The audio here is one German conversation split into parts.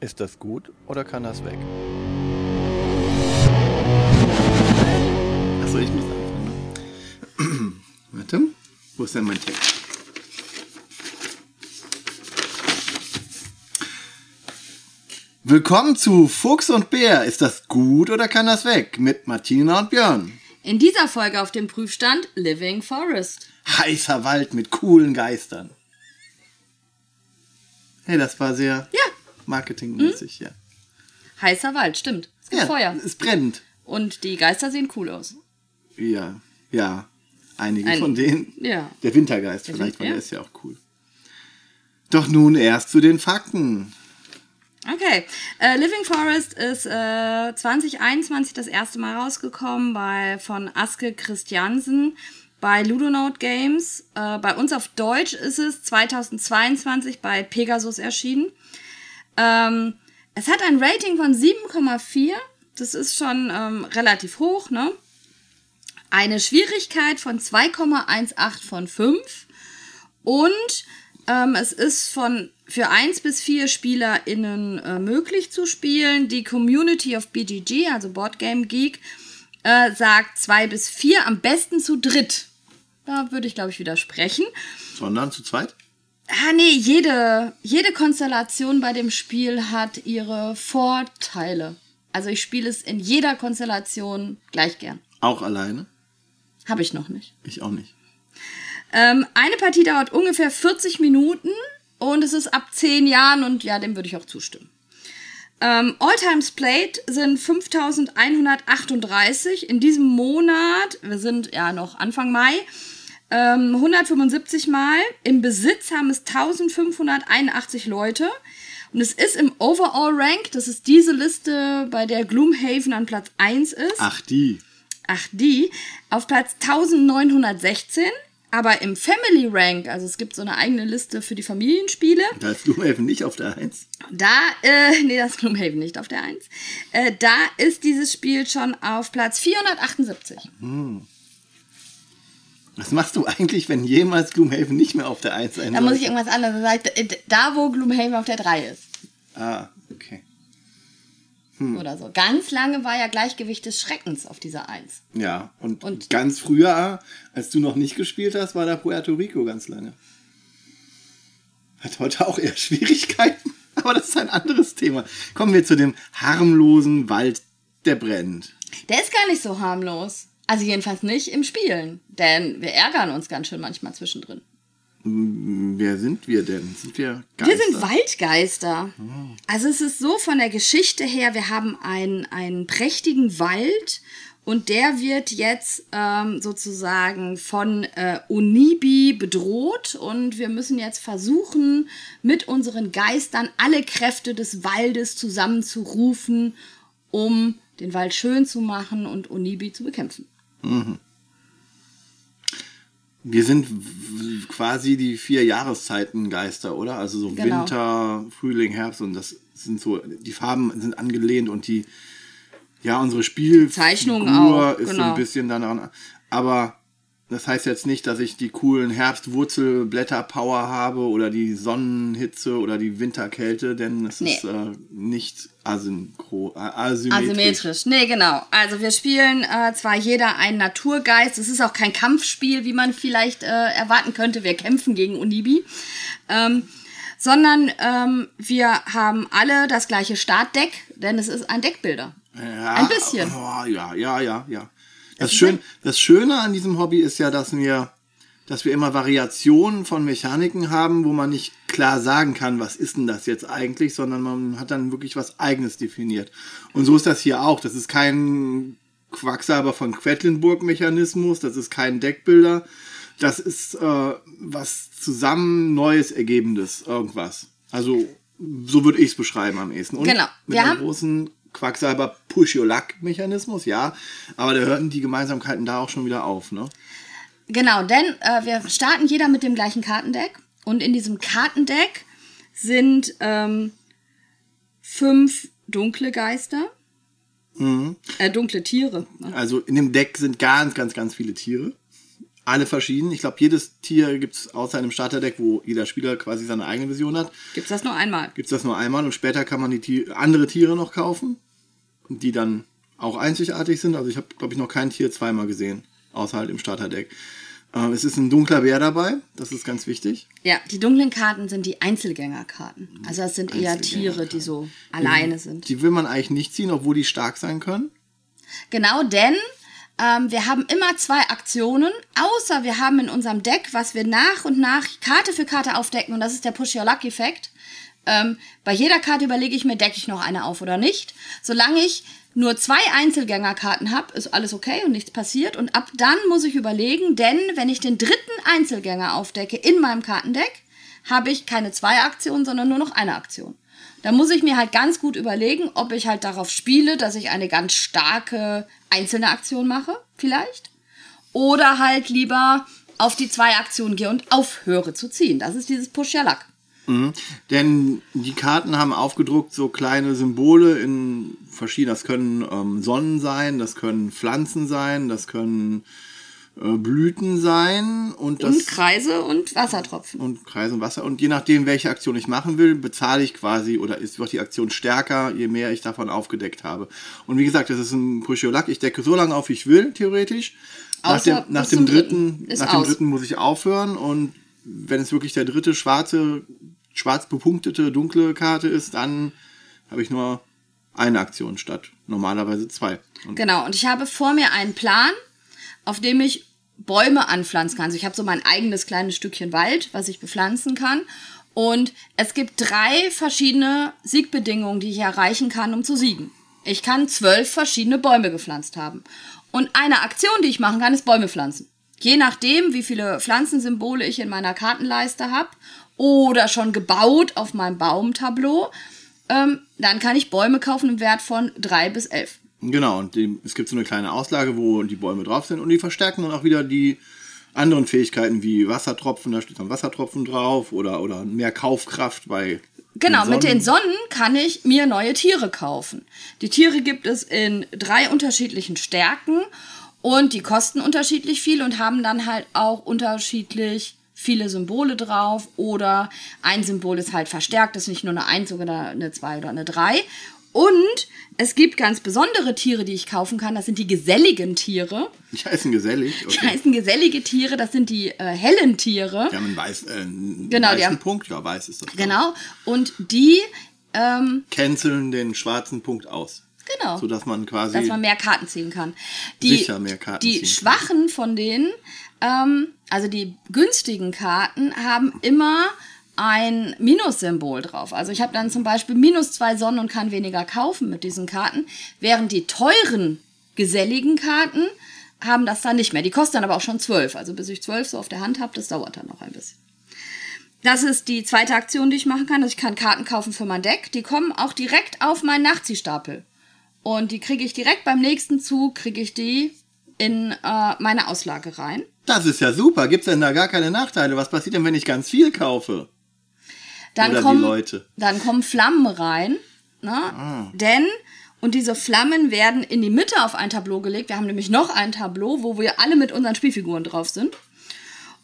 Ist das gut oder kann das weg? Achso, ich muss anfangen. Warte, wo ist denn mein Text? Willkommen zu Fuchs und Bär. Ist das gut oder kann das weg? Mit Martina und Björn. In dieser Folge auf dem Prüfstand Living Forest. Heißer Wald mit coolen Geistern. Hey, das war sehr Ja, marketingmäßig, ja. heißer Wald, stimmt. Es gibt Ja, Feuer. es brennt. Und die Geister sehen cool aus. Ja, ja. Einige Ein- von denen. Ja. Der Wintergeist Der vielleicht, Win- weil ja. der ist ja auch cool. Doch nun erst zu den Fakten. Okay. Äh, Living Forest ist äh, 2021 das erste Mal rausgekommen bei von Aske Christiansen bei Ludonote Games. Äh, bei uns auf Deutsch ist es 2022 bei Pegasus erschienen. Ähm, es hat ein Rating von 7,4. Das ist schon ähm, relativ hoch, ne? Eine Schwierigkeit von 2,18 von 5. Und ähm, es ist von für 1 bis 4 SpielerInnen äh, möglich zu spielen. Die Community of BGG, also Board Game Geek, äh, sagt 2 bis 4, am besten zu dritt. Da würde ich, glaube ich, widersprechen. Sondern zu zweit? Ah, nee, jede, jede Konstellation bei dem Spiel hat ihre Vorteile. Also ich spiele es in jeder Konstellation gleich gern. Auch alleine? Habe ich noch nicht. Ich auch nicht. Ähm, eine Partie dauert ungefähr 40 Minuten und es ist ab 10 Jahren und ja, dem würde ich auch zustimmen. Ähm, All-Times Played sind 5138 in diesem Monat. Wir sind ja noch Anfang Mai. Ähm, 175 Mal. Im Besitz haben es 1581 Leute. Und es ist im Overall Rank, das ist diese Liste, bei der Gloomhaven an Platz 1 ist. Ach, die. Ach, die. Auf Platz 1916. Aber im Family Rank, also es gibt so eine eigene Liste für die Familienspiele. Da ist Gloomhaven nicht auf der Eins. Da, äh, nee, das ist Gloomhaven nicht auf der 1. Äh, da ist dieses Spiel schon auf Platz 478. Was machst du eigentlich, wenn jemals Gloomhaven nicht mehr auf der Eins sein Da muss ich irgendwas anderes sagen. Äh, Da, wo Gloomhaven auf der 3 ist. Ah, okay. Oder so. Ganz lange war ja Gleichgewicht des Schreckens auf dieser 1. Ja, und, Und- ganz früher, als du noch nicht gespielt hast, war da Puerto Rico ganz lange. Hat heute auch eher Schwierigkeiten, aber das ist ein anderes Thema. Kommen wir zu dem harmlosen Wald, der brennt. Der ist gar nicht so harmlos. Also jedenfalls nicht im Spielen. Denn wir ärgern uns ganz schön manchmal zwischendrin. Wer sind wir denn? Sind wir Wir sind Geister? Waldgeister. Also es ist so von der Geschichte her, wir haben einen, einen prächtigen Wald und der wird jetzt ähm, sozusagen von äh, Onibi bedroht und wir müssen jetzt versuchen, mit unseren Geistern alle Kräfte des Waldes zusammenzurufen, um den Wald schön zu machen und Onibi zu bekämpfen. Wir sind quasi die vier Jahreszeiten Geister, oder? Also so Genau. Winter, Frühling, Herbst und das sind so, die Farben sind angelehnt und die, ja, unsere Spielfigur Zeichnung auch, ist so genau. ein bisschen daran. Aber das heißt jetzt nicht, dass ich die coolen Herbstwurzelblätter-Power habe oder die Sonnenhitze oder die Winterkälte, denn es Nee. ist äh, nicht asynchro, asymmetrisch. Asymmetrisch. Nee, genau. Also wir spielen äh, zwar jeder einen Naturgeist, es ist auch kein Kampfspiel, wie man vielleicht äh, erwarten könnte. Wir kämpfen gegen Unibi. Ähm, sondern ähm, wir haben alle das gleiche Startdeck, denn es ist ein Deckbilder. Ja, Ein bisschen. Oh, ja, ja, ja, ja. Das, Schön, das Schöne an diesem Hobby ist ja, dass wir, dass wir immer Variationen von Mechaniken haben, wo man nicht klar sagen kann, was ist denn das jetzt eigentlich, sondern man hat dann wirklich was Eigenes definiert. Und so ist das hier auch. Das ist kein Quacksalber von Quedlinburg-Mechanismus, das ist kein Deckbilder. Das ist äh, was zusammen Neues Ergebendes, irgendwas. Also, so würde ich es beschreiben am ehesten. Und Genau. Mit Wir haben- großen Quacksalber Push-Your-Luck-Mechanismus, ja. Aber da hörten die Gemeinsamkeiten da auch schon wieder auf, ne? Genau, denn äh, wir starten jeder mit dem gleichen Kartendeck. Und in diesem Kartendeck sind ähm, fünf dunkle Geister. Äh, dunkle Tiere. Ne? Also in dem Deck sind ganz, ganz, ganz viele Tiere. Alle verschieden. Ich glaube, jedes Tier gibt es außer einem Starterdeck, wo jeder Spieler quasi seine eigene Version hat. Gibt es das nur einmal? Gibt es das nur einmal und später kann man die Tier andere Tiere noch kaufen, die dann auch einzigartig sind. Also ich habe, glaube ich, noch kein Tier zweimal gesehen, außer halt im Starterdeck. Äh, es ist ein dunkler Bär dabei, das ist ganz wichtig. Ja, die dunklen Karten sind die Einzelgängerkarten. Also das sind eher Tiere, die so alleine sind. Die will man eigentlich nicht ziehen, obwohl die stark sein können. Genau, denn ähm, wir haben immer zwei Aktionen, außer wir haben in unserem Deck, was wir nach und nach Karte für Karte aufdecken, und das ist der Push Your Luck Effekt. Ähm, bei jeder Karte überlege ich mir, decke ich noch eine auf oder nicht. Solange ich nur zwei Einzelgängerkarten habe, ist alles okay und nichts passiert. Und ab dann muss ich überlegen, denn wenn ich den dritten Einzelgänger aufdecke in meinem Kartendeck, habe ich keine zwei Aktionen, sondern nur noch eine Aktion. Da muss ich mir halt ganz gut überlegen, ob ich halt darauf spiele, dass ich eine ganz starke einzelne Aktion mache, vielleicht. Oder halt lieber auf die zwei Aktionen gehe und aufhöre zu ziehen. Das ist dieses Push Your Luck. Mhm. Denn die Karten haben aufgedruckt so kleine Symbole in verschiedenen, das können ähm, Sonnen sein, das können Pflanzen sein, das können Blüten sein und das Und Kreise und Wassertropfen. und Kreise und Wasser. Und je nachdem, welche Aktion ich machen will, bezahle ich quasi oder ist wird die Aktion stärker, je mehr ich davon aufgedeckt habe. Und wie gesagt, das ist ein Push Your Luck. Ich decke so lange auf, wie ich will, theoretisch. Nach Außer dem, nach dem dritten, nach dem aus. dritten muss ich aufhören und wenn es wirklich der dritte schwarze, schwarz bepunktete dunkle Karte ist, dann habe ich nur eine Aktion statt normalerweise zwei. Und Genau, und ich habe vor mir einen Plan, auf dem ich Bäume anpflanzen kann. Also ich habe so mein eigenes kleines Stückchen Wald, was ich bepflanzen kann. Und es gibt drei verschiedene Siegbedingungen, die ich erreichen kann, um zu siegen. Ich kann zwölf verschiedene Bäume gepflanzt haben. Und eine Aktion, die ich machen kann, ist Bäume pflanzen. Je nachdem, wie viele Pflanzensymbole ich in meiner Kartenleiste habe oder schon gebaut auf meinem Baumtableau, ähm, dann kann ich Bäume kaufen im Wert von drei bis elf. Genau, und die, es gibt so eine kleine Auslage, wo die Bäume drauf sind und die verstärken dann auch wieder die anderen Fähigkeiten wie Wassertropfen, da steht dann Wassertropfen drauf oder, oder mehr Kaufkraft bei. Genau, mit den Sonnen. Kann ich mir neue Tiere kaufen. Die Tiere gibt es in drei unterschiedlichen Stärken und die kosten unterschiedlich viel und haben dann halt auch unterschiedlich viele Symbole drauf oder ein Symbol ist halt verstärkt, das ist nicht nur eine 1 oder eine 2 oder eine 3. Und es gibt ganz besondere Tiere, die ich kaufen kann. Das sind die geselligen Tiere. Die heißen gesellig. Die Okay. heißen gesellige Tiere, das sind die äh, hellen Tiere. Die haben einen, weiß, äh, einen Genau, die weißen haben- Punkt. Ja, weiß ist das. Genau. Und die, ähm, Canceln den schwarzen Punkt aus. genau. Sodass man quasi. dass man mehr Karten ziehen kann. Die, Sicher mehr Karten die ziehen kann. schwachen von denen, ähm, also die günstigen Karten, haben immer ein Minussymbol drauf. Also ich habe dann zum Beispiel minus zwei Sonnen und kann weniger kaufen mit diesen Karten, während die teuren, geselligen Karten haben das dann nicht mehr. Die kosten dann aber auch schon zwölf. Also bis ich zwölf so auf der Hand habe, das dauert dann noch ein bisschen. Das ist die zweite Aktion, die ich machen kann. Also ich kann Karten kaufen für mein Deck. Die kommen auch direkt auf meinen Nachziehstapel. Und die kriege ich direkt beim nächsten Zug, kriege ich die in äh, meine Auslage rein. Das ist ja super. Gibt es denn da gar keine Nachteile? Was passiert denn, wenn ich ganz viel kaufe? Dann Oder die kommen, Leute. Dann kommen Flammen rein. Ne? Ah. Denn, und diese Flammen werden in die Mitte auf ein Tableau gelegt. Wir haben nämlich noch ein Tableau, wo wir alle mit unseren Spielfiguren drauf sind.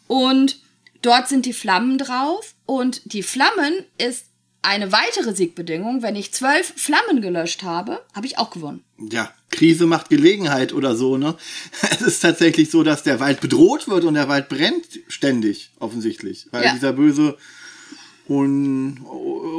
Und dort sind die Flammen drauf. Und die Flammen ist eine weitere Siegbedingung. Wenn ich zwölf Flammen gelöscht habe, habe ich auch gewonnen. Ja, Krise macht Gelegenheit oder so, ne? Es ist tatsächlich so, dass der Wald bedroht wird und der Wald brennt ständig, offensichtlich. Weil Ja. dieser böse Un,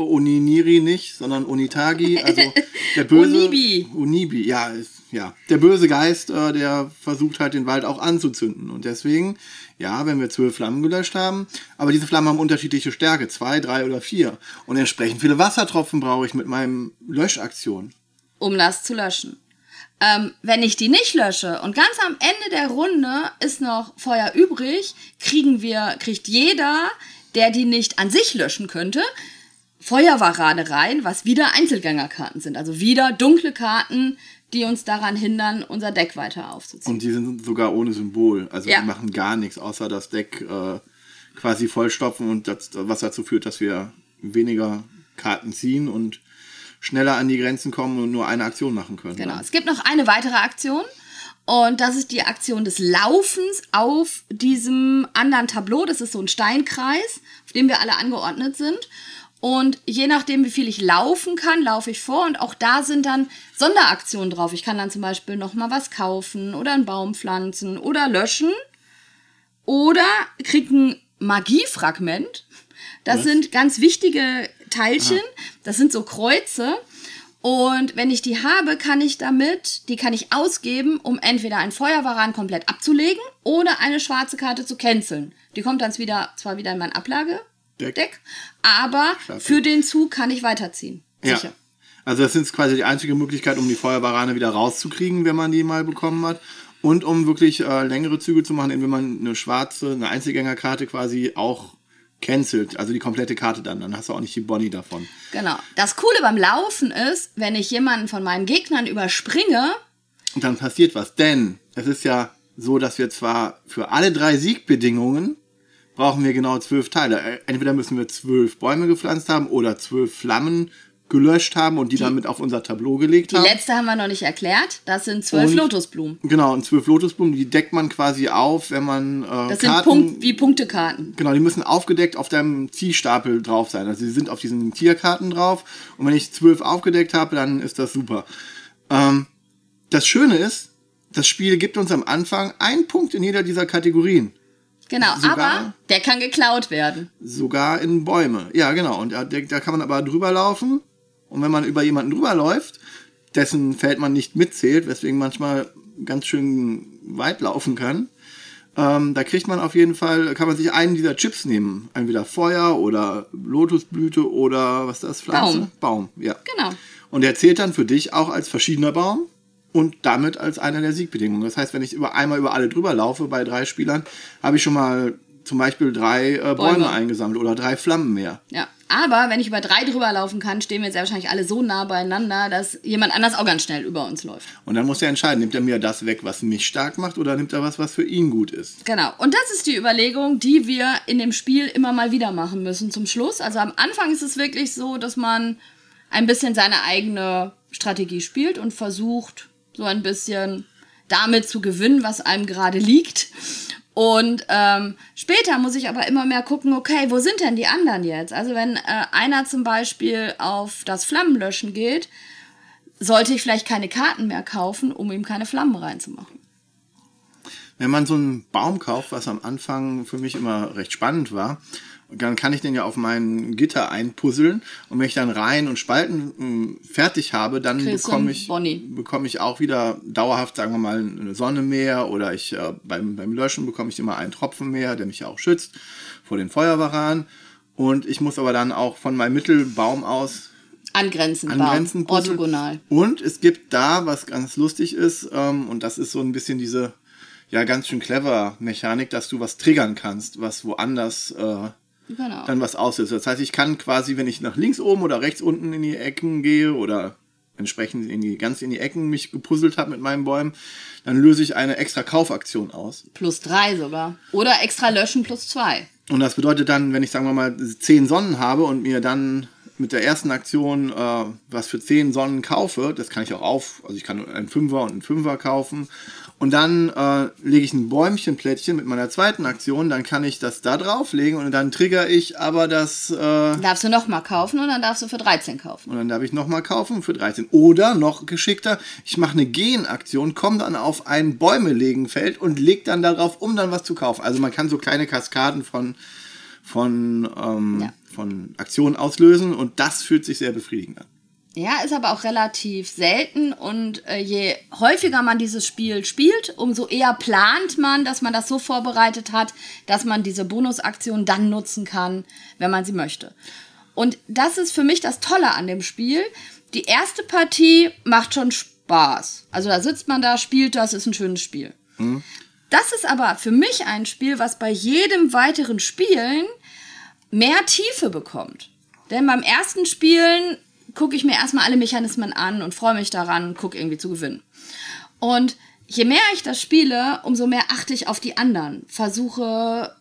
Uniniri nicht, sondern Unitagi, also der böse. Unibi. Unibi, ja, ist, ja. Der böse Geist, äh, der versucht halt den Wald auch anzuzünden. Und deswegen, ja, wenn wir zwölf Flammen gelöscht haben, aber diese Flammen haben unterschiedliche Stärke, zwei, drei oder vier. Und entsprechend viele Wassertropfen brauche ich mit meinem Löschaktion. um das zu löschen. Ähm, wenn ich die nicht lösche und ganz am Ende der Runde ist noch Feuer übrig, kriegen wir, kriegt jeder, der die nicht an sich löschen könnte, Feuerwarade rein, was wieder Einzelgängerkarten sind. Also wieder dunkle Karten, die uns daran hindern, unser Deck weiter aufzuziehen. Und die sind sogar ohne Symbol. Also Ja. die machen gar nichts, außer das Deck äh, quasi vollstopfen und das, was dazu führt, dass wir weniger Karten ziehen und schneller an die Grenzen kommen und nur eine Aktion machen können. Genau. Dann. Es gibt noch eine weitere Aktion. Und das ist die Aktion des Laufens auf diesem anderen Tableau. Das ist so ein Steinkreis, auf dem wir alle angeordnet sind. Und je nachdem, wie viel ich laufen kann, laufe ich vor. Und auch da sind dann Sonderaktionen drauf. Ich kann dann zum Beispiel nochmal was kaufen oder einen Baum pflanzen oder löschen. Oder krieg ein Magiefragment. Das Was? sind ganz wichtige Teilchen. Das sind so Kreuze. Und wenn ich die habe, kann ich damit, die kann ich ausgeben, um entweder einen Feuerwaran komplett abzulegen oder eine schwarze Karte zu canceln. Die kommt dann wieder, zwar wieder in mein Ablagedeck, Deck. aber Klasse. für den Zug kann ich weiterziehen. Sicher. Ja. Also das ist quasi die einzige Möglichkeit, um die Feuerbarane wieder rauszukriegen, wenn man die mal bekommen hat. Und um wirklich äh, längere Züge zu machen, wenn man eine schwarze, eine Einzelgängerkarte quasi auch cancelt, also die komplette Karte dann, dann hast du auch nicht die Bonnie davon. Genau. Das Coole beim Laufen ist, wenn ich jemanden von meinen Gegnern überspringe, Und dann passiert was, denn es ist ja so, dass wir zwar für alle drei Siegbedingungen brauchen wir genau zwölf Teile. Äh, Entweder müssen wir zwölf Bäume gepflanzt haben oder zwölf Flammen gelöscht haben und die, dann mit auf unser Tableau gelegt die haben. letzte haben wir noch nicht erklärt, das sind zwölf Und- Lotusblumen. Genau, und zwölf Lotusblumen, die deckt man quasi auf, wenn man äh, Das sind Karten... Punkt, wie Punktekarten. Genau, die müssen aufgedeckt auf deinem Ziehstapel drauf sein. Also sie sind auf diesen Tierkarten drauf. Und wenn ich zwölf aufgedeckt habe, dann ist das super. Ähm, das Schöne ist, das Spiel gibt uns am Anfang einen Punkt in jeder dieser Kategorien. Genau, Sogar- aber der kann geklaut werden. Sogar in Bäume. Ja, genau. Und da, da kann man aber drüber laufen. Und wenn man über jemanden drüber läuft, dessen Feld man nicht mitzählt, weswegen manchmal ganz schön weit laufen kann, ähm, da kriegt man auf jeden Fall, kann man sich einen dieser Chips nehmen. Entweder Feuer oder Lotusblüte oder was ist das? Pflanze? Baum. Baum, ja. Genau. Und der zählt dann für dich auch als verschiedener Baum und damit als einer der Siegbedingungen. Das heißt, wenn ich über einmal über alle drüber laufe bei drei Spielern, habe ich schon mal zum Beispiel drei äh, Bäume. Bäume. eingesammelt oder drei Flammen mehr. Ja. Aber wenn ich über drei drüber laufen kann, stehen wir jetzt ja wahrscheinlich alle so nah beieinander, dass jemand anders auch ganz schnell über uns läuft. Und dann muss er entscheiden, nimmt er mir das weg, was mich stark macht, oder nimmt er was, was für ihn gut ist. Genau. Und das ist die Überlegung, die wir in dem Spiel immer mal wieder machen müssen zum Schluss. Also am Anfang ist es wirklich so, dass man ein bisschen seine eigene Strategie spielt und versucht, so ein bisschen damit zu gewinnen, was einem gerade liegt. Und ähm, später muss ich aber immer mehr gucken, okay, wo sind denn die anderen jetzt? Also wenn äh, einer zum Beispiel auf das Flammenlöschen geht, sollte ich vielleicht keine Karten mehr kaufen, um ihm keine Flammen reinzumachen. Wenn man so einen Baum kauft, was am Anfang für mich immer recht spannend war, dann kann ich den ja auf mein Gitter einpuzzeln und wenn ich dann Reihen und Spalten mh, fertig habe, dann bekomme ich, bekomme ich auch wieder dauerhaft, sagen wir mal, eine Sonne mehr oder ich äh, beim, beim Löschen bekomme ich immer einen Tropfen mehr, der mich ja auch schützt vor den Feuerwaran. Und ich muss aber dann auch von meinem Mittelbaum aus Angrenzen, Angrenzen puzzeln. orthogonal. Und es gibt da, was ganz lustig ist, ähm, und das ist so ein bisschen diese, ja, ganz schön clever Mechanik, dass du was triggern kannst, was woanders äh, Genau. dann was auslöst. Das heißt, ich kann quasi, wenn ich nach links oben oder rechts unten in die Ecken gehe oder entsprechend in die, ganz in die Ecken mich gepuzzelt habe mit meinen Bäumen, dann löse ich eine extra Kaufaktion aus. plus drei sogar. Oder extra löschen plus zwei. Und das bedeutet dann, wenn ich sagen wir mal zehn Sonnen habe und mir dann mit der ersten Aktion äh, was für zehn Sonnen kaufe, das kann ich auch auf, also ich kann einen Fünfer und einen Fünfer kaufen. Und dann äh, lege ich ein Bäumchenplättchen mit meiner zweiten Aktion, dann kann ich das da drauflegen und dann trigger ich aber das, äh, darfst du nochmal kaufen und dann darfst du für 13 kaufen. und dann darf ich nochmal kaufen für 13. Oder noch geschickter, ich mache eine Genaktion, komme dann auf ein Bäume-Legen-Feld und leg dann darauf, um dann was zu kaufen. Also man kann so kleine Kaskaden von, von, ähm, Ja. Von Aktionen auslösen und das fühlt sich sehr befriedigend an. Ja, ist aber auch relativ selten und äh, je häufiger man dieses Spiel spielt, umso eher plant man, dass man das so vorbereitet hat, dass man diese Bonusaktion dann nutzen kann, wenn man sie möchte. Und das ist für mich das Tolle an dem Spiel. Die erste Partie macht schon Spaß. Also da sitzt man da, spielt das, ist ein schönes Spiel. Das ist aber für mich ein Spiel, was bei jedem weiteren Spielen mehr Tiefe bekommt. Denn beim ersten Spielen gucke ich mir erstmal alle Mechanismen an und freue mich daran, gucke irgendwie zu gewinnen. Und je mehr ich das spiele, umso mehr achte ich auf die anderen, versuche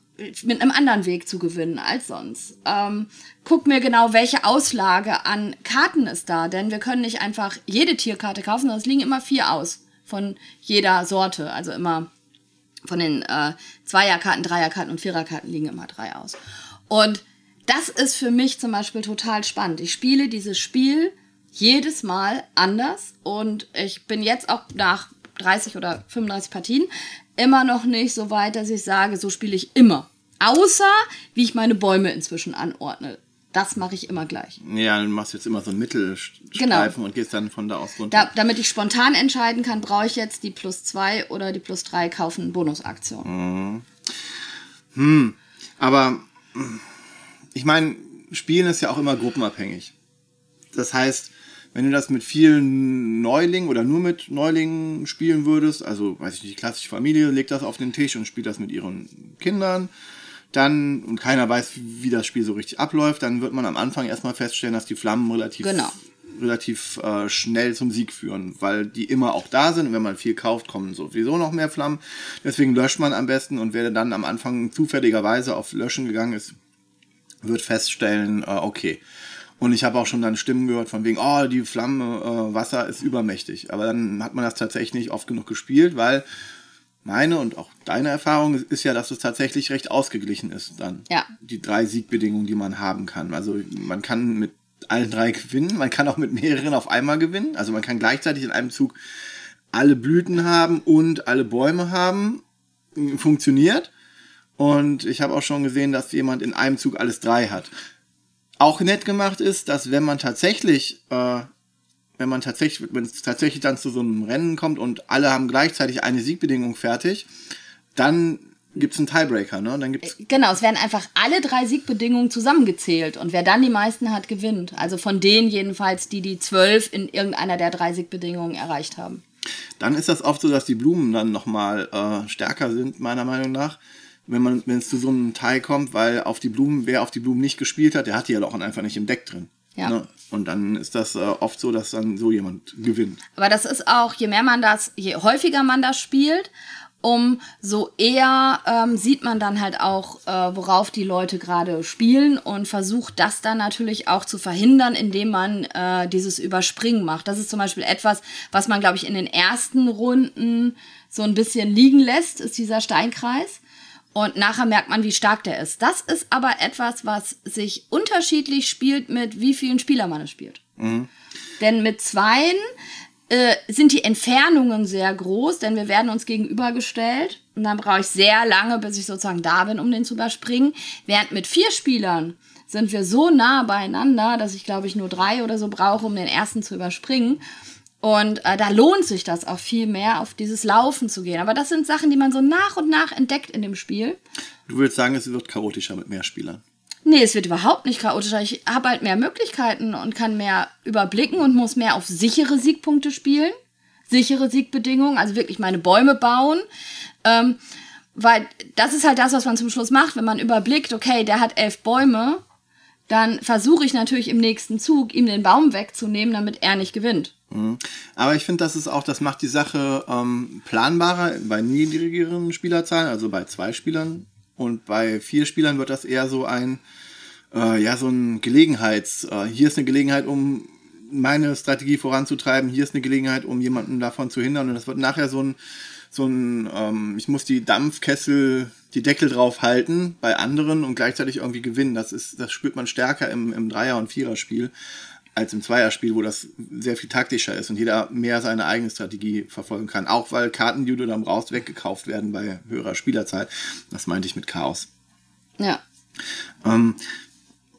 mit einem anderen Weg zu gewinnen als sonst. Ähm, guck mir genau, welche Auslage an Karten ist da, denn wir können nicht einfach jede Tierkarte kaufen, sondern es liegen immer vier aus. von jeder Sorte. Also immer von den äh, Zweierkarten, Dreierkarten und Viererkarten liegen immer drei aus. Und das ist für mich zum Beispiel total spannend. Ich spiele dieses Spiel jedes Mal anders und ich bin jetzt auch nach 30 oder 35 Partien immer noch nicht so weit, dass ich sage, so spiele ich immer. Außer wie ich meine Bäume inzwischen anordne. Das mache ich immer gleich. Ja, du machst jetzt immer so einen Mittelstreifen Genau. und gehst dann von da aus runter. Da, damit ich spontan entscheiden kann, brauche ich jetzt die plus 2 oder die plus 3 kaufen Bonusaktion. Aber mh, ich meine, Spielen ist ja auch immer gruppenabhängig. Das heißt, wenn du das mit vielen Neulingen oder nur mit Neulingen spielen würdest, also weiß ich nicht, klassische Familie legt das auf den Tisch und spielt das mit ihren Kindern, dann, und keiner weiß, wie das Spiel so richtig abläuft, dann wird man am Anfang erstmal feststellen, dass die Flammen relativ, Genau. Relativ äh, schnell zum Sieg führen, weil die immer auch da sind und wenn man viel kauft, kommen sowieso noch mehr Flammen. Deswegen löscht man am besten und wer dann am Anfang zufälligerweise auf Löschen gegangen ist, wird feststellen, äh, okay. Und ich habe auch schon dann Stimmen gehört von wegen, oh, die Flamme, äh, Wasser ist übermächtig. Aber dann hat man das tatsächlich nicht oft genug gespielt, weil meine und auch deine Erfahrung ist ja, dass es tatsächlich recht ausgeglichen ist dann. Ja. Die drei Siegbedingungen, die man haben kann. Also man kann mit allen drei gewinnen, man kann auch mit mehreren auf einmal gewinnen. Also man kann gleichzeitig in einem Zug alle Blüten haben und alle Bäume haben. Funktioniert. Und ich habe auch schon gesehen, dass jemand in einem Zug alles drei hat. Auch nett gemacht ist, dass wenn man tatsächlich, äh, wenn man tatsächlich, wenn es tatsächlich dann zu so einem Rennen kommt und alle haben gleichzeitig eine Siegbedingung fertig, dann gibt's einen Tiebreaker, ne? Dann gibt's Genau, es werden einfach alle drei Siegbedingungen zusammengezählt und wer dann die meisten hat, gewinnt. Also von denen jedenfalls, die die zwölf in irgendeiner der drei Siegbedingungen erreicht haben. dann ist das oft so, dass die Blumen dann nochmal äh, stärker sind, meiner Meinung nach, wenn man, wenn es zu so einem Teil kommt, weil auf die Blumen, wer auf die Blumen nicht gespielt hat, der hat die ja auch einfach nicht im Deck drin. Ja. Ne? Und dann ist das äh, oft so, dass dann so jemand gewinnt. Aber das ist auch, je mehr man das, je häufiger man das spielt, umso eher ähm, sieht man dann halt auch, äh, worauf die Leute gerade spielen und versucht das dann natürlich auch zu verhindern, indem man äh, dieses Überspringen macht. Das ist zum Beispiel etwas, was man, glaube ich, in den ersten Runden so ein bisschen liegen lässt, ist dieser Steinkreis. Und nachher merkt man, wie stark der ist. Das ist aber etwas, was sich unterschiedlich spielt, mit wie vielen Spielern man es spielt. Denn mit zweien äh, sind die Entfernungen sehr groß, denn wir werden uns gegenübergestellt. Und dann brauche ich sehr lange, bis ich sozusagen da bin, um den zu überspringen. Während mit vier Spielern sind wir so nah beieinander, dass ich, glaube ich, nur drei oder so brauche, um den ersten zu überspringen. Und äh, da lohnt sich das auch viel mehr, auf dieses Laufen zu gehen. Aber das sind Sachen, die man so nach und nach entdeckt in dem Spiel. Du würdest sagen, es wird chaotischer mit mehr Spielern. Nee, es wird überhaupt nicht chaotischer. Ich habe halt mehr Möglichkeiten und kann mehr überblicken und muss mehr auf sichere Siegpunkte spielen. Sichere Siegbedingungen, also wirklich meine Bäume bauen. Ähm, weil das ist halt das, was man zum Schluss macht, wenn man überblickt, okay, der hat elf Bäume, dann versuche ich natürlich im nächsten Zug, ihm den Baum wegzunehmen, damit er nicht gewinnt. Mhm. Aber ich finde, das ist auch, das macht die Sache ähm, planbarer bei niedrigeren Spielerzahlen, also bei zwei Spielern. Und bei vier Spielern wird das eher so ein, äh, ja, so ein Gelegenheits, äh, hier ist eine Gelegenheit, um meine Strategie voranzutreiben, hier ist eine Gelegenheit, um jemanden davon zu hindern. Und das wird nachher so ein, so ein, ähm, ich muss die Dampfkessel, die Deckel drauf halten bei anderen und gleichzeitig irgendwie gewinnen. Das ist, das spürt man stärker im, im Dreier- und Viererspiel als im Zweierspiel, wo das sehr viel taktischer ist und jeder mehr seine eigene Strategie verfolgen kann. Auch weil Karten, die du dann brauchst, weggekauft werden bei höherer Spielerzahl. Das meinte ich mit Chaos. Ja. Ähm,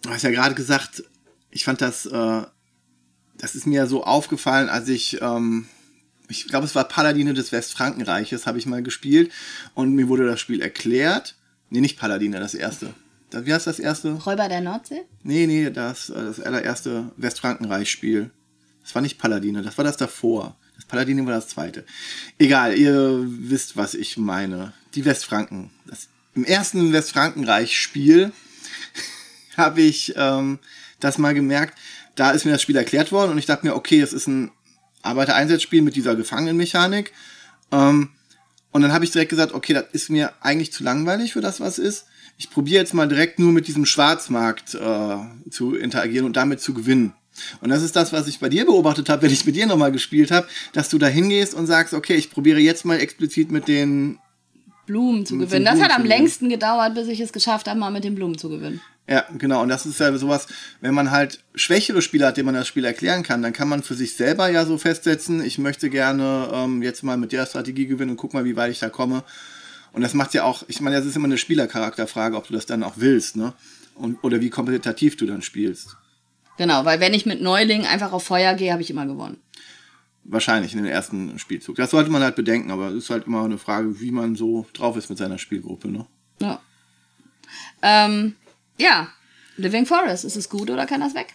du hast ja gerade gesagt, ich fand das, äh, das ist mir so aufgefallen, als ich, ähm, ich glaube, es war Paladine des Westfrankenreiches, habe ich mal gespielt und mir wurde das Spiel erklärt. Nee, nicht Paladine, das erste. Wie heißt das erste? Räuber der Nordsee? Nee, nee, das, äh, das allererste Westfrankenreich-Spiel. Das war nicht Paladine, das war das davor. Das Paladine war das zweite. Egal, ihr wisst, was ich meine. Die Westfranken. Das, Im ersten Westfrankenreich-Spiel habe ich ähm, das mal gemerkt. Da ist mir das Spiel erklärt worden und ich dachte mir, okay, es ist ein Arbeitereinsatzspiel mit dieser Gefangenenmechanik. Ähm, und dann habe ich direkt gesagt, okay, das ist mir eigentlich zu langweilig für das, was ist. Ich probiere jetzt mal direkt nur mit diesem Schwarzmarkt äh, zu interagieren und damit zu gewinnen. Und das ist das, was ich bei dir beobachtet habe, wenn ich mit dir nochmal gespielt habe, dass du da hingehst und sagst, okay, ich probiere jetzt mal explizit mit den Blumen zu gewinnen. Das hat am längsten gedauert, bis ich es geschafft habe, mal mit den Blumen zu gewinnen. Ja, genau. Und das ist ja sowas, wenn man halt schwächere Spieler hat, denen man das Spiel erklären kann, dann kann man für sich selber ja so festsetzen, ich möchte gerne ähm, jetzt mal mit der Strategie gewinnen und guck mal, wie weit ich da komme. Und das macht ja auch, ich meine, das ist immer eine Spielercharakterfrage, ob du das dann auch willst, ne? Und, oder wie kompetitiv du dann spielst. Genau, weil wenn ich mit Neulingen einfach auf Feuer gehe, habe ich immer gewonnen. Wahrscheinlich in dem ersten Spielzug. Das sollte man halt bedenken, aber es ist halt immer eine Frage, wie man so drauf ist mit seiner Spielgruppe, ne? Ja. Ähm, ja, Living Forest, ist es gut oder kann das weg?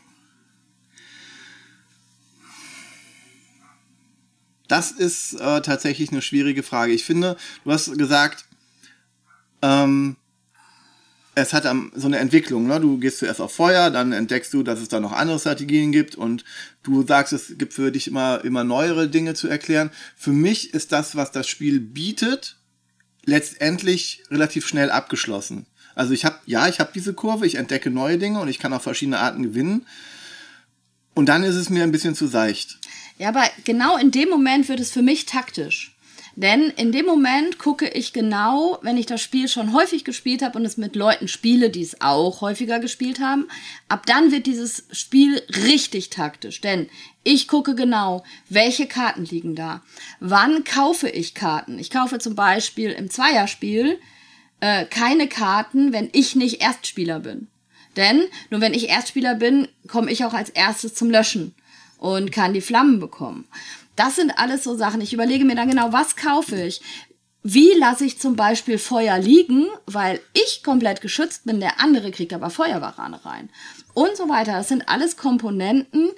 Das ist äh, tatsächlich eine schwierige Frage. Ich finde, du hast gesagt, ähm, es hat am, so eine Entwicklung. Ne? Du gehst zuerst auf Feuer, dann entdeckst du, dass es da noch andere Strategien gibt und du sagst, es gibt für dich immer, immer neuere Dinge zu erklären. Für mich ist das, was das Spiel bietet, letztendlich relativ schnell abgeschlossen. Also ich habe, ja, ich habe diese Kurve, ich entdecke neue Dinge und ich kann auf verschiedene Arten gewinnen. Und dann ist es mir ein bisschen zu seicht. Ja, aber genau in dem Moment wird es für mich taktisch. Denn in dem Moment gucke ich genau, wenn ich das Spiel schon häufig gespielt habe und es mit Leuten spiele, die es auch häufiger gespielt haben, ab dann wird dieses Spiel richtig taktisch. Denn ich gucke genau, welche Karten liegen da. Wann kaufe ich Karten? Ich kaufe zum Beispiel im Zweierspiel äh, keine Karten, wenn ich nicht Erstspieler bin. Denn nur wenn ich Erstspieler bin, komme ich auch als erstes zum Löschen und kann die Flammen bekommen. Das sind alles so Sachen. Ich überlege mir dann genau, was kaufe ich. Wie lasse ich zum Beispiel Feuer liegen, weil ich komplett geschützt bin, der andere kriegt aber Feuerwarane rein. Und so weiter. Das sind alles Komponenten,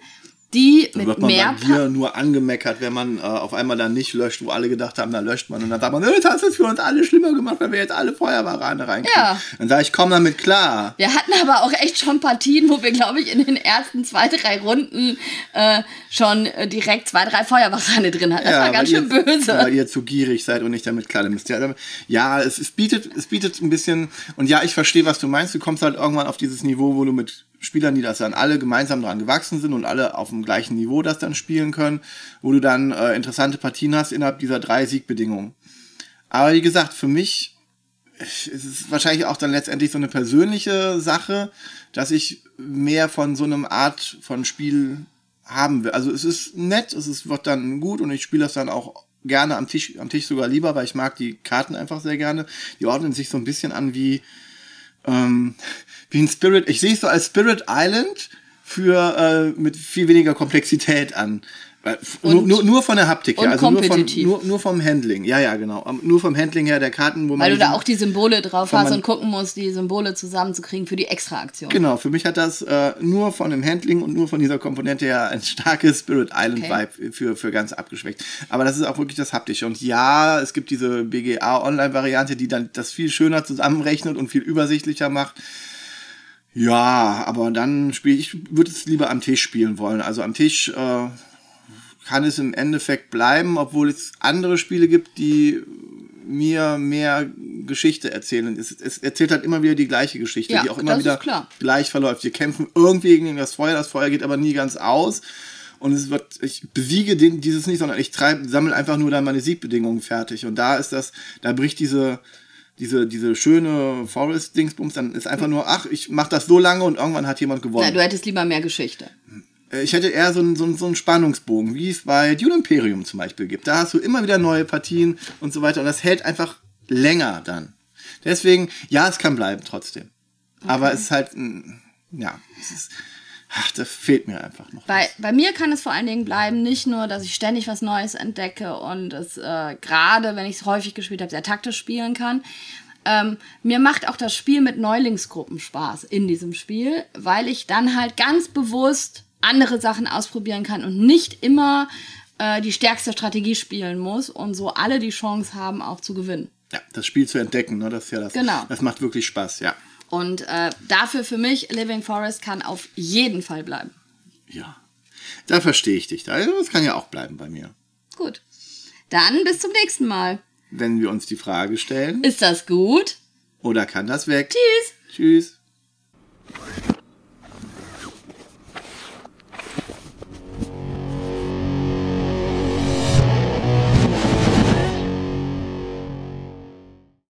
die Da mit wird man mehr bei dir nur angemeckert, wenn man äh, auf einmal dann nicht löscht, wo alle gedacht haben, da löscht man. Und dann sagt man, äh, das hast du für uns alle schlimmer gemacht, weil wir jetzt alle Feuerwarane reinkriegen. Ja. Dann sage ich, komm damit klar. Wir hatten aber auch echt schon Partien, wo wir, glaube ich, in den ersten zwei, drei Runden äh, schon äh, direkt zwei, drei Feuerwarane drin hatten. Das war ganz schön ihr, böse. Weil ihr zu gierig seid und nicht damit klar. Ja, ja es, es, bietet, es bietet ein bisschen, und ja, ich verstehe, was du meinst. Du kommst halt irgendwann auf dieses Niveau, wo du mit Spielern, die das dann alle gemeinsam dran gewachsen sind und alle auf dem gleichen Niveau das dann spielen können, wo du dann äh, interessante Partien hast innerhalb dieser drei Siegbedingungen. Aber wie gesagt, für mich es ist wahrscheinlich auch dann letztendlich so eine persönliche Sache, dass ich mehr von so einem Art von Spiel haben will. Also es ist nett, es ist, wird dann gut und ich spiele das dann auch gerne am Tisch, am Tisch sogar lieber, weil ich mag die Karten einfach sehr gerne. Die ordnen sich so ein bisschen an wie, ähm, wie ein Spirit. Ich sehe es so als Spirit Island für äh, mit viel weniger Komplexität an. Nur, Und- nur, nur von der Haptik her, also nur, von, nur, nur vom Handling. Ja, ja, genau. Am- Nur vom Handling her der Karten, wo man Weil du da auch die Symbole drauf hast und gucken musst, die Symbole zusammenzukriegen für die Extraaktion. Genau, für mich hat das äh, nur von dem Handling und nur von dieser Komponente her ein starkes Spirit Island Okay. Vibe für, für ganz abgeschwächt. Aber das ist auch wirklich das Haptische. Und ja, es gibt diese BGA Online Variante, die dann das viel schöner zusammenrechnet und viel übersichtlicher macht. Ja, aber dann spiele ich, würde es lieber am Tisch spielen wollen. Also am Tisch äh, kann es im Endeffekt bleiben, obwohl es andere Spiele gibt, die mir mehr Geschichte erzählen. Es, es erzählt halt immer wieder die gleiche Geschichte, Ja, die auch immer wieder klar. gleich verläuft. Wir kämpfen irgendwie gegen das Feuer, das Feuer geht aber nie ganz aus. Und es wird, ich besiege den, dieses nicht, sondern ich treibe, sammle einfach nur dann meine Siegbedingungen fertig. Und da ist das, da bricht diese, diese, diese schöne Forest-Dingsbums, dann ist einfach nur, ach, ich mach das so lange und irgendwann hat jemand Ja, gewonnen. du hättest lieber mehr Geschichte. Äh, Ich hätte eher so einen, so, einen, so einen Spannungsbogen, wie es bei Dune Imperium zum Beispiel gibt. Da hast du immer wieder neue Partien und so weiter und das hält einfach länger dann. Deswegen, ja, es kann bleiben trotzdem. Aber es ist halt, ja, es ist, ach, da fehlt mir einfach noch. Bei, bei mir kann es vor allen Dingen bleiben, nicht nur, dass ich ständig was Neues entdecke und es äh, gerade, wenn ich es häufig gespielt habe, sehr taktisch spielen kann. Ähm, mir macht auch das Spiel mit Neulingsgruppen Spaß in diesem Spiel, weil ich dann halt ganz bewusst andere Sachen ausprobieren kann und nicht immer äh, die stärkste Strategie spielen muss und so alle die Chance haben, auch zu gewinnen. Ja, das Spiel zu entdecken, ne, das ist ja das. Genau. Das macht wirklich Spaß, ja. Und äh, dafür für mich, Living Forest kann auf jeden Fall bleiben. Ja. Da verstehe ich dich. Da- Das kann ja auch bleiben bei mir. Gut. Dann bis zum nächsten Mal. Wenn wir uns die Frage stellen, Ist das gut? oder kann das weg? Tschüss. Tschüss.